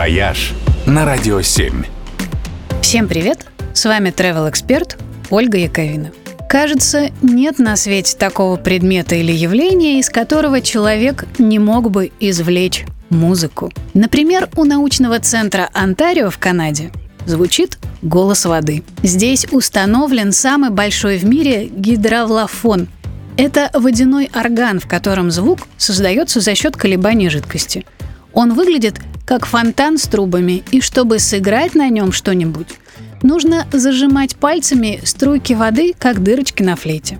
«Вояж» на Радио 7. Всем привет! С вами travel эксперт Ольга Яковина. Кажется, нет на свете такого предмета или явления, из которого человек не мог бы извлечь музыку. Например, у научного центра Онтарио в Канаде звучит голос воды. Здесь установлен самый большой в мире гидравлофон. Это водяной орган, в котором звук создается за счет колебаний жидкости. Он выглядит как фонтан с трубами, и чтобы сыграть на нем что-нибудь, нужно зажимать пальцами струйки воды, как дырочки на флейте.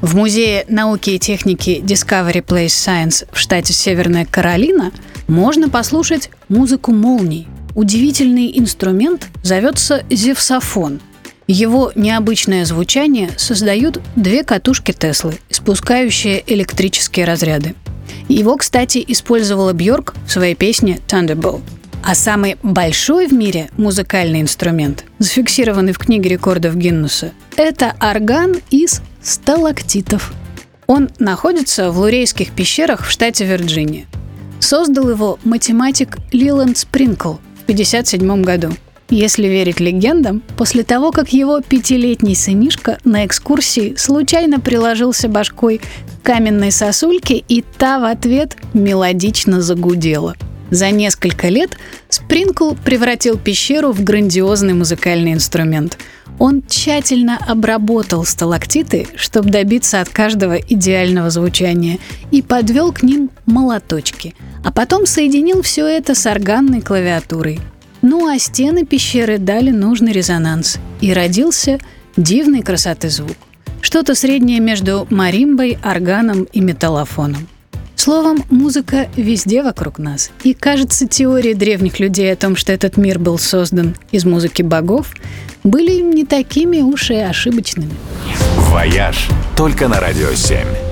В Музее науки и техники Discovery Place Science в штате Северная Каролина можно послушать музыку молний. Удивительный инструмент зовется зевсофон. Его необычное звучание создают две катушки Теслы, испускающие электрические разряды. Его, кстати, использовала Бьорк в своей песне Thunderbolt. А самый большой в мире музыкальный инструмент, зафиксированный в книге рекордов Гиннесса, это орган из сталактитов. Он находится в Лурейских пещерах в штате Вирджиния. Создал его математик Лиланд Спринкл в 1957 году. Если верить легендам, после того, как его пятилетний сынишка на экскурсии случайно приложился башкой к каменной сосульке, и та в ответ мелодично загудела. За несколько лет Спринкл превратил пещеру в грандиозный музыкальный инструмент. Он тщательно обработал сталактиты, чтобы добиться от каждого идеального звучания, и подвел к ним молоточки, а потом соединил все это с органной клавиатурой – ну а стены пещеры дали нужный резонанс, и родился дивной красоты звук. Что-то среднее между маримбой, органом и металлофоном. Словом, музыка везде вокруг нас. И кажется, теории древних людей о том, что этот мир был создан из музыки богов, были не такими уж и ошибочными. «Вояж» только на «Радио 7».